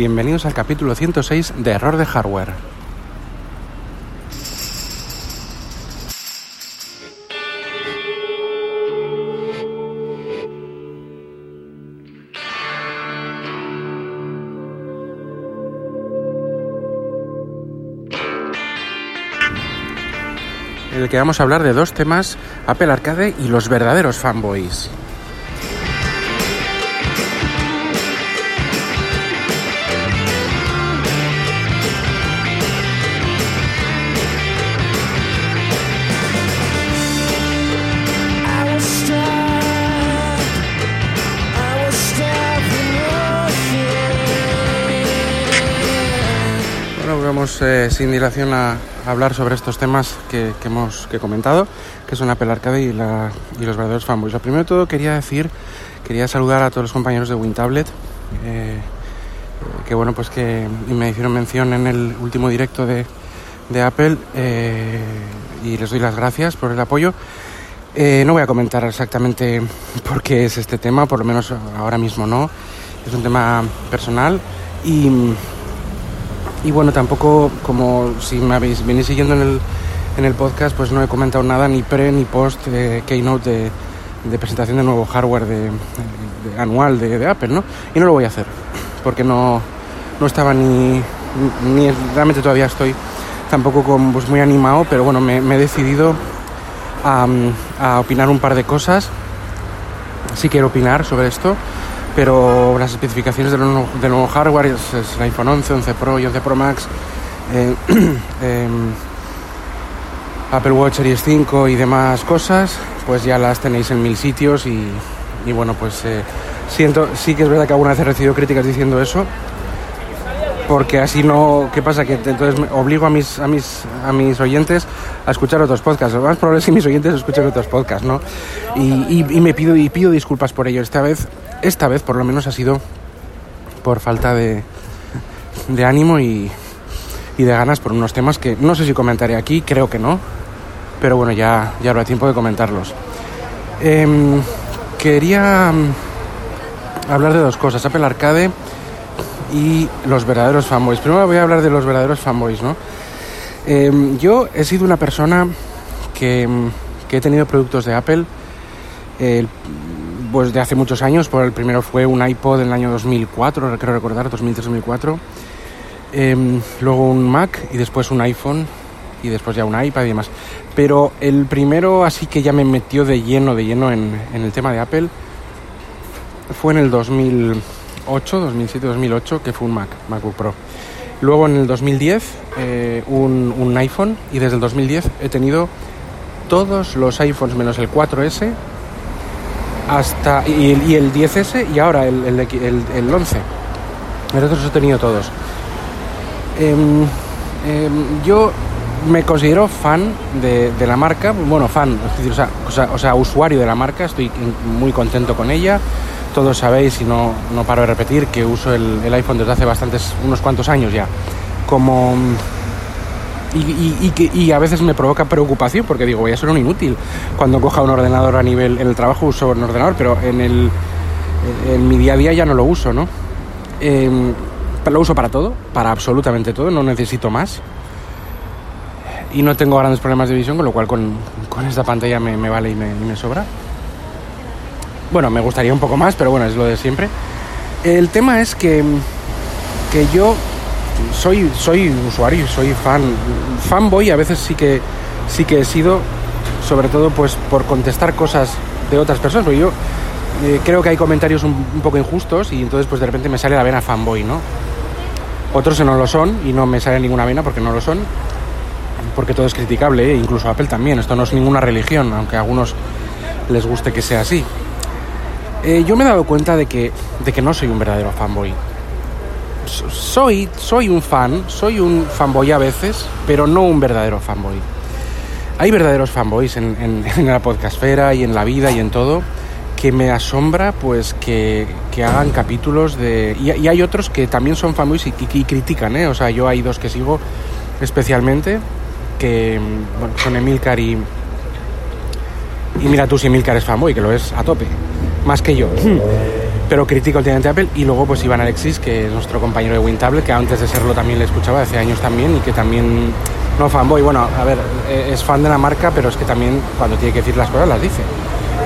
bienvenidos al capítulo 106 de Error de Hardware. En el que vamos a hablar de dos temas, Apple Arcade y los verdaderos fanboys. Eh, sin dilación a hablar sobre estos temas que, hemos que comentado, que son Apple Arcade y, la, y los verdaderos fanboys. Lo primero de todo quería decir, quería saludar a todos los compañeros de WinTablet, eh, que bueno, pues que me hicieron mención en el último directo de, de Apple eh, y les doy las gracias por el apoyo. no voy a comentar exactamente por qué es este tema, por lo menos ahora mismo no. Es un tema personal y y bueno, tampoco, como si me habéis venido siguiendo en el, en el podcast, pues no he comentado nada ni pre ni post de Keynote de, de presentación de nuevo hardware de, anual de, Apple, ¿no? Y no lo voy a hacer, porque no, no estaba ni, ni, realmente todavía estoy tampoco con, pues muy animado, pero bueno, me, he decidido a, a opinar un par de cosas. Sí quiero opinar sobre esto pero las especificaciones del nuevo, hardware es, el iPhone 11, 11 Pro y 11 Pro Max, eh, em, Apple Watch Series 5 y demás cosas, pues ya las tenéis en mil sitios y, bueno, pues eh, siento, sí que es verdad que alguna vez he recibido críticas diciendo eso, porque así no, ¿qué pasa? Que entonces obligo a mis, a mis, a mis oyentes a escuchar otros podcasts. Lo más probable es que mis oyentes escuchen otros podcasts, ¿no? Y, y, me pido, y pido disculpas por ello. Esta vez, esta vez por lo menos ha sido por falta de, de ánimo y, y de ganas por unos temas que no sé si comentaré aquí, creo que no, pero bueno, ya, ya habrá tiempo de comentarlos. Em, quería mm, hablar de dos cosas, Apple Arcade y los verdaderos fanboys. Primero voy a hablar de los verdaderos fanboys, ¿no? Em, yo he sido una persona que, que, he tenido productos de Apple pues de hace muchos años. Por el primero fue un iPod en el año 2004, creo recordar, 2003-2004. Em, luego un Mac y después un iPhone y después ya un iPad y demás. Pero el primero así que ya me metió de lleno, de lleno en, en el tema de Apple fue en el 2000 2007, 2008, que fue un Mac, MacBook Pro. Luego en el 2010 eh, un, iPhone y desde el 2010 he tenido todos los iPhones menos el 4S hasta y, el 10S y ahora el, el, 11. Nosotros los he tenido todos. Em, em, yo me considero fan de, la marca, bueno, fan, o sea, usuario de la marca, estoy muy contento con ella todos sabéis, y no, no paro de repetir, que uso el, iPhone desde hace bastantes, unos cuantos años ya. Como. Y, y, a veces me provoca preocupación porque digo, voy a ser un inútil cuando coja un ordenador a nivel. En el trabajo uso un ordenador, pero en, el, en mi día a día ya no lo uso, ¿no? Em, lo uso para todo, para absolutamente todo, no necesito más. Y no tengo grandes problemas de visión, con lo cual con, con esta pantalla me, vale y y me sobra. Bueno, me gustaría un poco más, pero bueno, es lo de siempre. El tema es que, que yo soy, soy usuario, soy fan, fanboy, a veces sí que, sí que he sido, sobre todo pues por contestar cosas de otras personas, porque yo eh, creo que hay comentarios un, poco injustos y entonces pues de repente me sale la vena fanboy, ¿no? Otros no lo son y no me sale ninguna vena porque no lo son, porque todo es criticable, ¿eh? incluso Apple también, esto no es ninguna religión, aunque a algunos les guste que sea así. Eh, yo me he dado cuenta de que, de que no soy un verdadero fanboy. Soy, soy un fan, soy un fanboy a veces, pero no un verdadero fanboy. Hay verdaderos fanboys en, en, la podcastfera y en la vida y en todo que me asombra pues que, que hagan capítulos de... Y, hay otros que también son fanboys y, critican, ¿eh? O sea, yo hay dos que sigo especialmente, que bueno, son Emilcar y... Y mira tú si Emilcar es fanboy, que lo es a tope más que yo. pero critico últimamente Apple. Y luego pues Iván Alexis, que es nuestro compañero de WinTable, que antes de serlo también le escuchaba, hace años también, y que también, no fanboy, bueno, a ver, eh, es fan de la marca, pero es que también cuando tiene que decir las cosas las dice.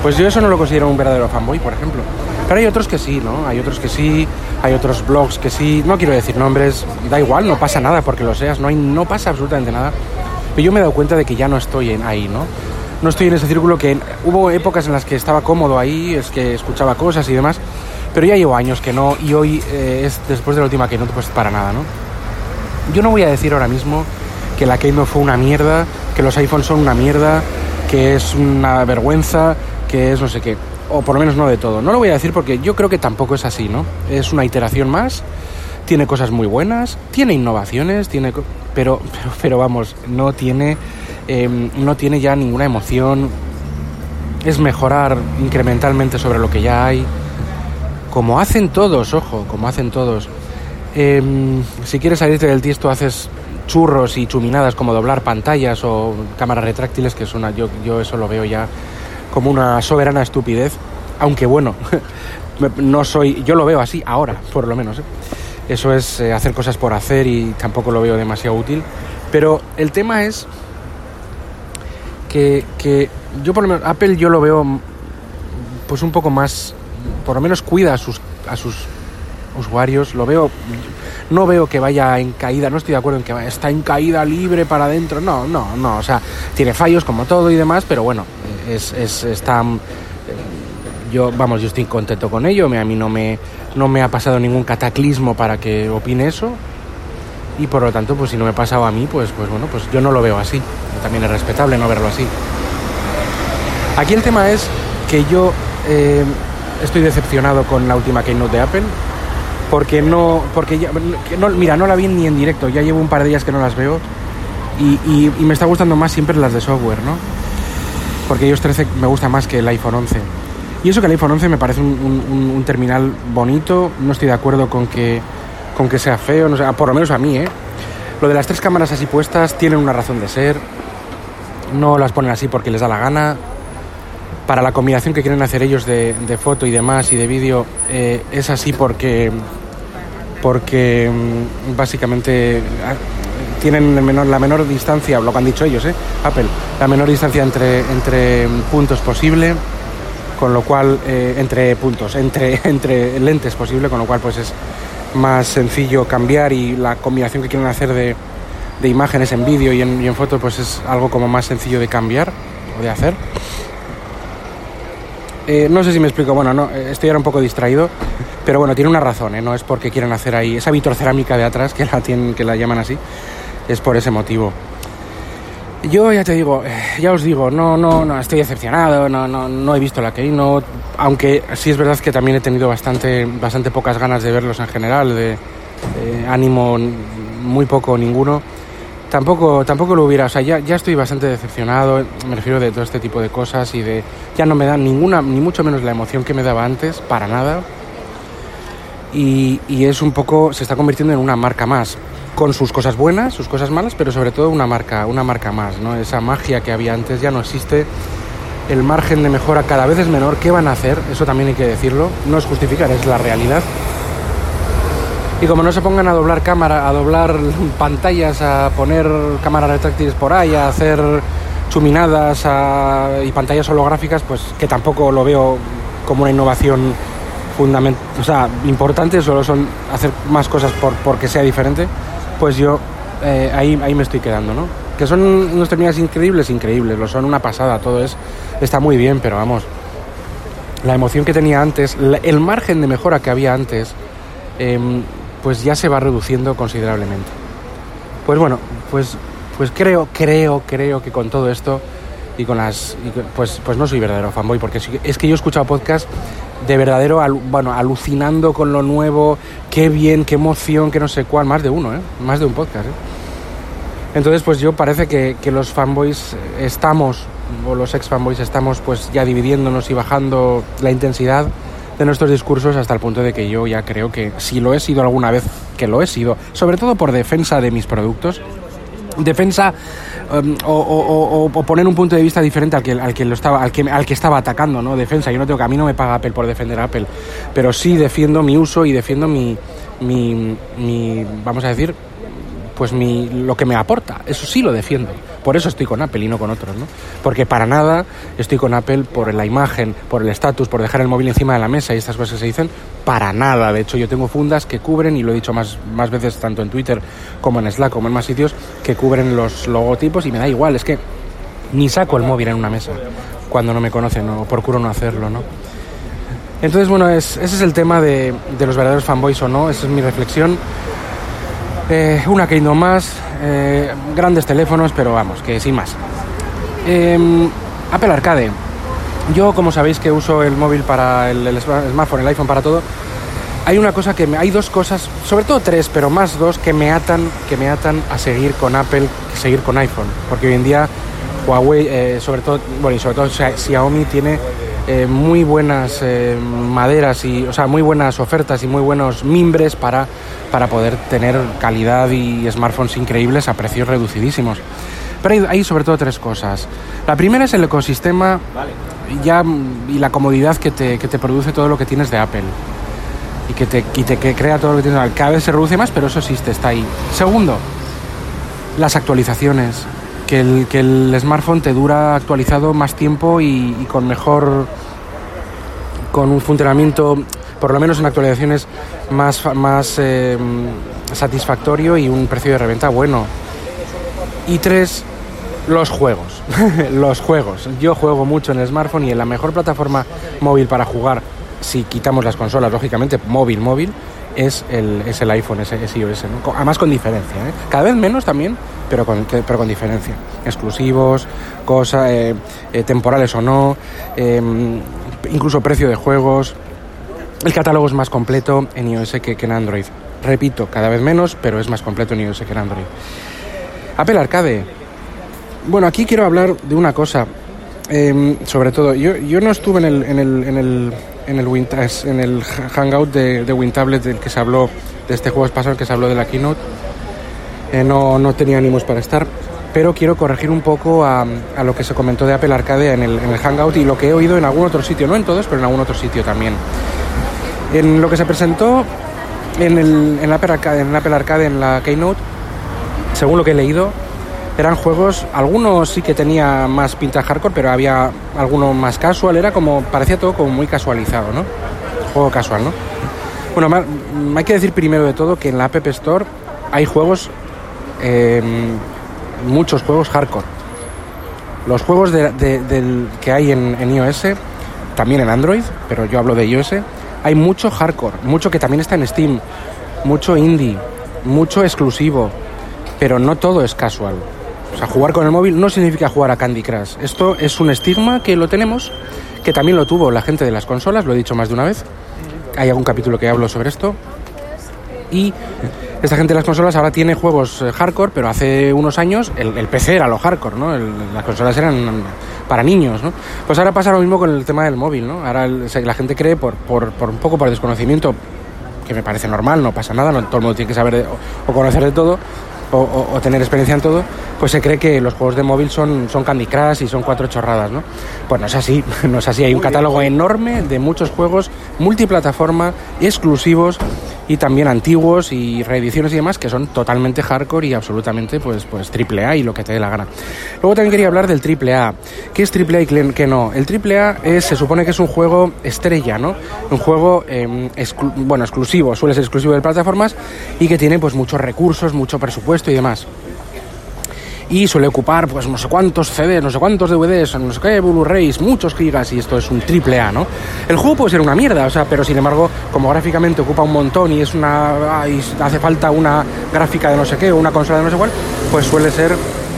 Pues yo eso no lo considero un verdadero fanboy, por ejemplo. Pero hay otros que sí, ¿no? Hay otros que sí, hay otros blogs que sí. No quiero decir nombres, da igual, no pasa nada porque lo seas, no, hay, no pasa absolutamente nada. Pero yo me he dado cuenta de que ya no estoy en ahí, ¿no? No estoy en ese círculo que hubo épocas en las que estaba cómodo ahí, es que escuchaba cosas y demás, pero ya llevo años que no, y hoy eh, es después de la última Keynote, pues para nada, ¿no? Yo no voy a decir ahora mismo que la Keynote fue una mierda, que los iPhones son una mierda, que es una vergüenza, que es no sé qué, o por lo menos no de todo. No lo voy a decir porque yo creo que tampoco es así, ¿no? Es una iteración más, tiene cosas muy buenas, tiene innovaciones, tiene... Pero, pero, pero vamos, no tiene, em, no tiene ya ninguna emoción, es mejorar incrementalmente sobre lo que ya hay como hacen todos, ojo, como hacen todos. Em, si quieres salirte del tiesto, haces churros y chuminadas como doblar pantallas o cámaras retráctiles, que es una, yo, yo eso lo veo ya como una soberana estupidez, aunque bueno, no soy, yo lo veo así ahora, por lo menos. ¿eh? Eso es eh, hacer cosas por hacer y tampoco lo veo demasiado útil. Pero el tema es que, que yo por lo menos, Apple yo lo veo pues un poco más por lo menos cuida a sus, a sus usuarios. Lo veo, no veo que vaya en caída, no estoy de acuerdo en que está en caída libre para adentro. No, no, no. O sea, tiene fallos como todo y demás, pero bueno, es, es está, yo, vamos, yo estoy contento con ello. A mí no me, no me ha pasado ningún cataclismo para que opine eso. Y por lo tanto, pues si no me ha pasado a mí, pues, pues bueno, pues yo no lo veo así. También es respetable no verlo así. Aquí el tema es que yo eh, estoy decepcionado con la última Keynote de Apple. Porque no, porque ya, no, mira, no la vi ni en directo, ya llevo un par de días que no las veo y, me está gustando más siempre las de software, ¿no? Porque iOS 13 me gusta más que el iPhone 11. Y eso que el iPhone 11 me parece un, terminal bonito, no estoy de acuerdo con que, con que sea feo, no sé, por lo menos a mí, ¿eh? Lo de las tres cámaras así puestas tienen una razón de ser, no las ponen así porque les da la gana, para la combinación que quieren hacer ellos de, foto y demás y de vídeo eh, es así porque porque mm, básicamente ah, tienen la menor distancia, lo que han dicho ellos, ¿eh? Apple, la menor distancia entre, entre puntos posible, con lo cual, eh, entre puntos, entre, entre lentes posible, con lo cual pues es más sencillo cambiar y la combinación que quieren hacer de, de imágenes en vídeo y en, y en foto pues es algo como más sencillo de cambiar o de hacer. Eh, no sé si me explico, bueno, no, eh, estoy ahora un poco distraído, pero bueno, tiene una razón, ¿eh? no es porque quieran hacer ahí esa vitrocerámica de atrás, que la, tienen, que la llaman así, es por ese motivo. Yo ya te digo, ya os digo, no, no, no, estoy decepcionado, no, no, no he visto la no aunque sí es verdad que también he tenido bastante, bastante pocas ganas de verlos en general, de ánimo muy poco ninguno tampoco, tampoco lo hubiera, o sea, ya, ya estoy bastante decepcionado, me refiero de todo este tipo de cosas y de, ya no me da ninguna, ni mucho menos la emoción que me daba antes, para nada. Y, y es un poco, se está convirtiendo en una marca más, con sus cosas buenas, sus cosas malas, pero sobre todo una marca, una marca más, ¿no? Esa magia que había antes ya no existe. El margen de mejora cada vez es menor. ¿Qué van a hacer? Eso también hay que decirlo. No es justificar, es la realidad. Y como no se pongan a doblar cámara, a doblar pantallas, a poner cámaras retráctiles por ahí, a hacer chuminadas y pantallas holográficas, pues que tampoco lo veo como una innovación fundamental, o sea, importante, solo son hacer más cosas por, porque sea diferente, pues yo eh, ahí, ahí me estoy quedando, ¿no? Que son unos terminales increíbles, increíbles, lo son una pasada, todo es, está muy bien, pero vamos, la emoción que tenía antes, el margen de mejora que había antes, em, pues ya se va reduciendo considerablemente. Pues bueno, pues, pues creo, creo, creo que con todo esto y con las pues pues no soy verdadero fanboy porque es que yo he escuchado podcast de verdadero bueno alucinando con lo nuevo qué bien qué emoción qué no sé cuál más de uno ¿eh? más de un podcast ¿eh? entonces pues yo parece que, que los fanboys estamos o los ex fanboys estamos pues ya dividiéndonos y bajando la intensidad de nuestros discursos hasta el punto de que yo ya creo que si lo he sido alguna vez, que lo he sido, sobre todo por defensa de mis productos, defensa um, o, poner un punto de vista diferente al que, al que lo estaba al que, al que estaba atacando no defensa yo no tengo que a mí no me paga Apple por defender a Apple pero sí defiendo mi uso y defiendo mi, mi, mi vamos a decir pues mi, lo que me aporta. Eso sí lo defiendo. Por eso estoy con Apple y no con otros, ¿no? Porque para nada estoy con Apple por la imagen, por el estatus, por dejar el móvil encima de la mesa y estas cosas que se dicen. Para nada. De hecho, yo tengo fundas que cubren, y lo he dicho más, más veces tanto en Twitter como en Slack, como en más sitios, que cubren los logotipos y me da igual. Es que ni saco el móvil en una mesa cuando no me conocen o procuro no hacerlo, ¿no? Entonces, bueno, ese es el tema de, de los verdaderos fanboys o no. Esa es mi reflexión. Eh, una Kingdom más, eh, grandes teléfonos, pero vamos, que sin más. Em, Apple Arcade. Yo, como sabéis que uso el móvil para el, smartphone, el iPhone para todo, hay una cosa que me, hay dos cosas, sobre todo tres, pero más dos que me atan, que me atan a seguir con Apple, seguir con iPhone, porque hoy en día Huawei, eh, sobre todo, bueno, y sobre todo Xiaomi tiene muy buenas maderas y, o sea, muy buenas ofertas y muy buenos mimbres para para poder tener calidad y smartphones increíbles a precios reducidísimos. Pero hay, sobre todo tres cosas. La primera es el ecosistema ya, y la comodidad que te, que te produce todo lo que tienes de Apple. Y que te, y te que crea todo lo que tienes de Apple. Cada vez se reduce más, pero eso existe, está ahí. Segundo, las actualizaciones. Que el, que el smartphone te dura actualizado más tiempo y, y con mejor con un funcionamiento por lo menos en actualizaciones más, más eh, satisfactorio y un precio de reventa bueno. Y tres, los juegos. los juegos. Yo juego mucho en el smartphone y en la mejor plataforma móvil para jugar, si quitamos las consolas, lógicamente, móvil, móvil, es el, es el iPhone, es, es iOS. Además con diferencia. ¿eh? Cada vez menos también, pero con, pero con diferencia. Exclusivos, cosas, eh, temporales o no, incluso precio de juegos. El catálogo es más completo en iOS que, en Android. Repito, cada vez menos, pero es más completo en iOS que en Android. Apple Arcade. Bueno, aquí quiero hablar de una cosa. Em, sobre todo, yo, yo, no estuve en el, en el, en el, en el hangout de, de WinTablet del que se habló, de este juego pasado que se habló de la keynote. Eh, no, no tenía ánimos para estar, pero quiero corregir un poco a, a, lo que se comentó de Apple Arcade en el, en el Hangout y lo que he oído en algún otro sitio, no en todos, pero en algún otro sitio también. En lo que se presentó en, el, en, Apple Arcade, en Apple Arcade, en la Keynote, según lo que he leído, eran juegos, algunos sí que tenía más pinta hardcore, pero había alguno más casual, era como, parecía todo como muy casualizado, ¿no? Juego casual, ¿no? Bueno, hay que decir primero de todo que en la App Store hay juegos, em, muchos juegos hardcore. Los juegos del, que hay en, en iOS, también en Android, pero yo hablo de iOS, hay mucho hardcore, mucho que también está en Steam, mucho indie, mucho exclusivo, pero no todo es casual. O sea, jugar con el móvil no significa jugar a Candy Crush. Esto es un estigma que lo tenemos, que también lo tuvo la gente de las consolas, lo he dicho más de una vez. Hay algún capítulo que hablo sobre esto. Y esta gente de las consolas ahora tiene juegos eh, hardcore, pero hace unos años el, PC era lo hardcore, ¿no? las consolas eran para niños, ¿no? Pues ahora pasa lo mismo con el tema del móvil, ¿no? Ahora la gente cree por, un poco por desconocimiento, que me parece normal, no pasa nada, no todo el mundo tiene que saber o, conocer de todo, o, o, tener experiencia en todo, pues se cree que los juegos de móvil son, son Candy Crush y son cuatro chorradas, ¿no? Pues no es así, no es así. Hay un catálogo enorme de muchos juegos multiplataforma, exclusivos y también antiguos y reediciones y demás que son totalmente hardcore y absolutamente pues, pues triple A y lo que te dé la gana. Luego también quería hablar del triple A. ¿Qué es triple A y qué no? El triple A es, se supone que es un juego estrella, ¿no? Un juego em, bueno, exclusivo, suele ser exclusivo de plataformas y que tiene pues muchos recursos, mucho presupuesto y demás y suele ocupar pues no sé cuántos CDs, no sé cuántos DVDs, no sé qué, Blu-rays, muchos gigas y esto es un triple A, ¿no? El juego puede ser una mierda, o sea, pero sin embargo, como gráficamente ocupa un montón y es una y hace falta una gráfica de no sé qué o una consola de no sé cuál, pues suele ser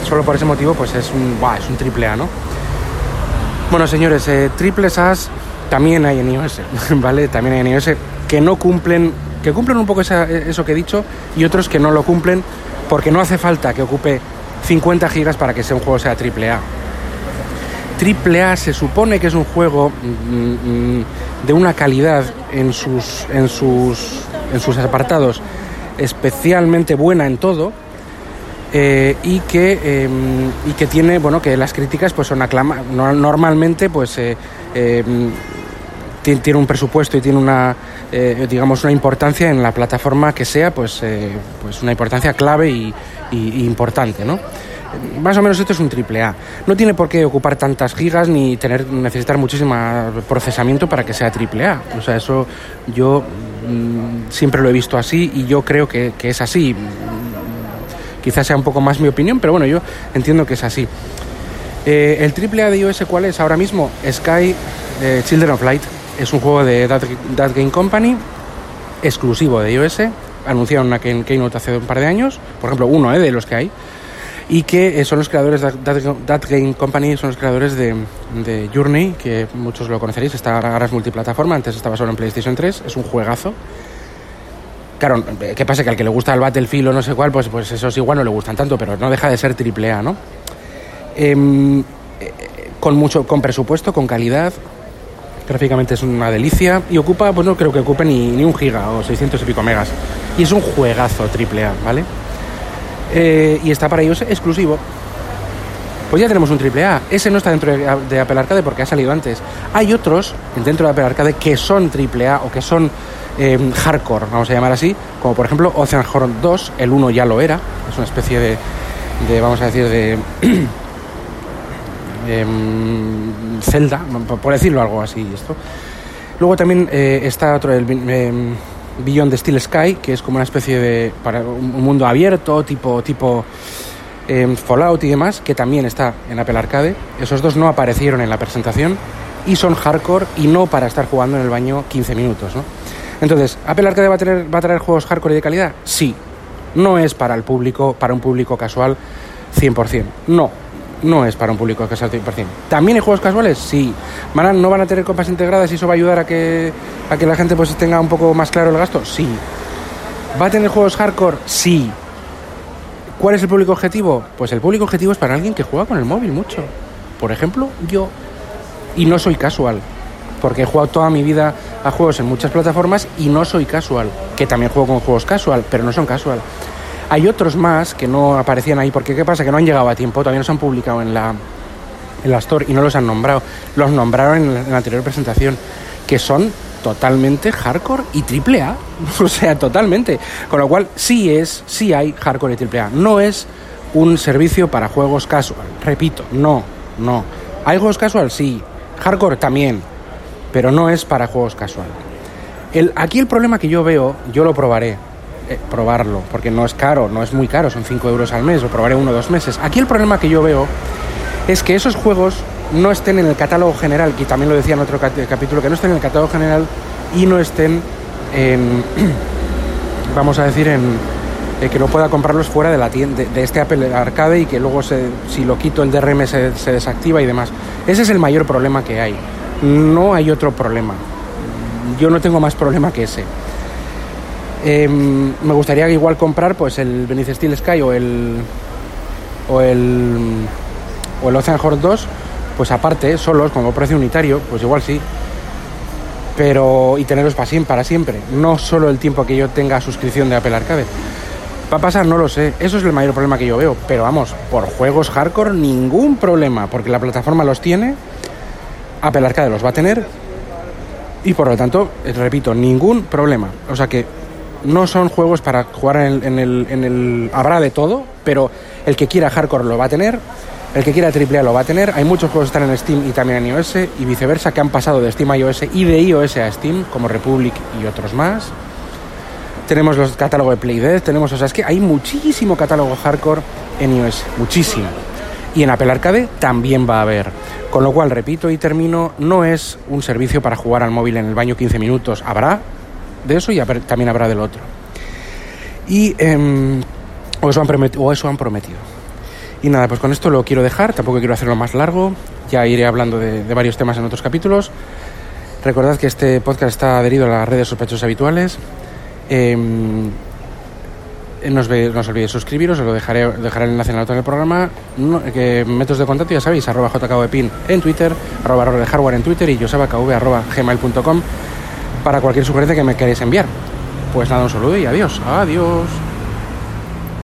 solo por ese motivo pues es un es un triple A, ¿no? Bueno, señores, eh, triples A's también hay en iOS, ¿vale? También hay en iOS que no cumplen que cumplen un poco eso que he dicho y otros que no lo cumplen porque no hace falta que ocupe 50 gigas para que sea un juego sea AAA. AAA se supone que es un juego mm, mm, de una calidad en sus, en sus, en sus apartados especialmente buena en todo, eh, y, que, em, y que tiene, bueno, que las críticas pues son aclama normalmente pues eh, em, tiene un presupuesto y tiene una digamos una importancia en la plataforma que sea pues pues una importancia clave y, y importante ¿no? más o menos esto es un triple A. No tiene por qué ocupar tantas gigas ni tener necesitar muchísimo procesamiento para que sea triple A. O sea, eso yo mm, siempre lo he visto así y yo creo que, es así. Quizás sea un poco más mi opinión, pero bueno, yo entiendo que es así. Eh, el triple A de iOS, ¿cuál es ahora mismo? Sky eh, Children of Light. Es un juego de That, Game Company, exclusivo de iOS. Anunciaron una Keynote hace un par de años, por ejemplo, uno eh, de los que hay y que eh, son los creadores de That, Game Company, son los creadores de, Journey, que muchos lo conoceréis, está ahora es multiplataforma, antes estaba solo en PlayStation 3, es un juegazo. Claro, ¿qué pasa? Que al que le gusta el Battlefield o no sé cuál, pues, pues esos igual no le gustan tanto, pero no deja de ser triple A, ¿no? Em, eh, con mucho, con presupuesto, con calidad, gráficamente es una delicia y ocupa, pues no creo que ocupe ni, ni un giga o 600 y pico megas. Y es un juegazo triple A, ¿vale? Eh, y está para ellos exclusivo. Pues ya tenemos un AAA. Ese no está dentro de, Apple Arcade porque ha salido antes. Hay otros dentro de Apple Arcade que son AAA o que son em, hardcore, vamos a llamar así, como por ejemplo Ocean Horn 2, el 1 ya lo era, es una especie de, vamos a decir, de Zelda, por decirlo algo así. Esto. Luego también eh, está otro, el, em, Beyond the Steel Sky, que es como una especie de para un mundo abierto, tipo, tipo em, Fallout y demás, que también está en Apple Arcade. Esos dos no aparecieron en la presentación y son hardcore y no para estar jugando en el baño 15 minutos. ¿no? Entonces, ¿Apple Arcade va a, tener, va a traer juegos hardcore y de calidad? Sí. No es para el público, para un público casual 100%. No, no es para un público casual 100%. ¿También hay juegos casuales? Sí. ¿No van a tener copas integradas y eso va a ayudar a que, a que la gente pues tenga un poco más claro el gasto? Sí. ¿Va a tener juegos hardcore? Sí. ¿Cuál es el público objetivo? Pues el público objetivo es para alguien que juega con el móvil mucho. Por ejemplo, yo. Y no soy casual. Porque he jugado toda mi vida a juegos en muchas plataformas y no soy casual. Que también juego con juegos casual, pero no son casual. Hay otros más que no aparecían ahí, porque ¿qué pasa? Que no han llegado a tiempo, todavía no se han publicado en la, en la Store y no los han nombrado. Los nombraron en la, anterior presentación, que son totalmente hardcore y triple A. o sea, totalmente. Con lo cual, sí es, sí hay hardcore y triple A. No es un servicio para juegos casual. Repito, no, no. ¿Hay juegos casual? Sí. Hardcore también. Pero no es para juegos casual. El, aquí el problema que yo veo, yo lo probaré, eh, probarlo, porque no es caro, no es muy caro, son 5 euros al mes, lo probaré uno o dos meses. Aquí el problema que yo veo es que esos juegos no estén en el catálogo general, que también lo decía en otro capítulo, que no estén en el catálogo general y no estén en, vamos a decir, en eh, que no pueda comprarlos fuera de la tienda, de, este Apple Arcade y que luego se, si lo quito el DRM se, se desactiva y demás. Ese es el mayor problema que hay. No hay otro problema. Yo no tengo más problema que ese. Em, me gustaría igual comprar pues el Venice Steel Sky o el o el o el Ocean Horse 2 pues aparte, solos, como precio unitario, pues igual sí. Pero y tenerlos para siempre, para siempre, no solo el tiempo que yo tenga suscripción de Apple Arcade. ¿Va a pasar? No lo sé. Eso es el mayor problema que yo veo. Pero vamos, por juegos hardcore ningún problema, porque la plataforma los tiene, Apple Arcade los va a tener y por lo tanto, repito, ningún problema. O sea que no son juegos para jugar en el, Habrá de todo, pero el que quiera hardcore lo va a tener, el que quiera AAA lo va a tener. Hay muchos juegos que están en Steam y también en iOS y viceversa, que han pasado de Steam a iOS y de iOS a Steam, como Republic y otros más. Tenemos los catálogos de Play tenemos, o sea, es que hay muchísimo catálogo hardcore en iOS, muchísimo. Y en Apple Arcade también va a haber. Con lo cual, repito y termino, no es un servicio para jugar al móvil en el baño 15 minutos. Habrá, de eso y también habrá del otro. Y em, o, eso han prometido. Y nada, pues con esto lo quiero dejar, tampoco quiero hacerlo más largo, ya iré hablando de, varios temas en otros capítulos. Recordad que este podcast está adherido a las redes sospechosos habituales. Em, no, os, no, os, olvidéis suscribiros, os lo dejaré, dejaré el enlace en la nota del programa. que métodos de contacto ya sabéis, arroba jkvpin en Twitter, arroba de hardware en Twitter y josabakv arroba gmail.com para cualquier sugerencia que me queréis enviar. Pues nada, un saludo y adiós. Adiós.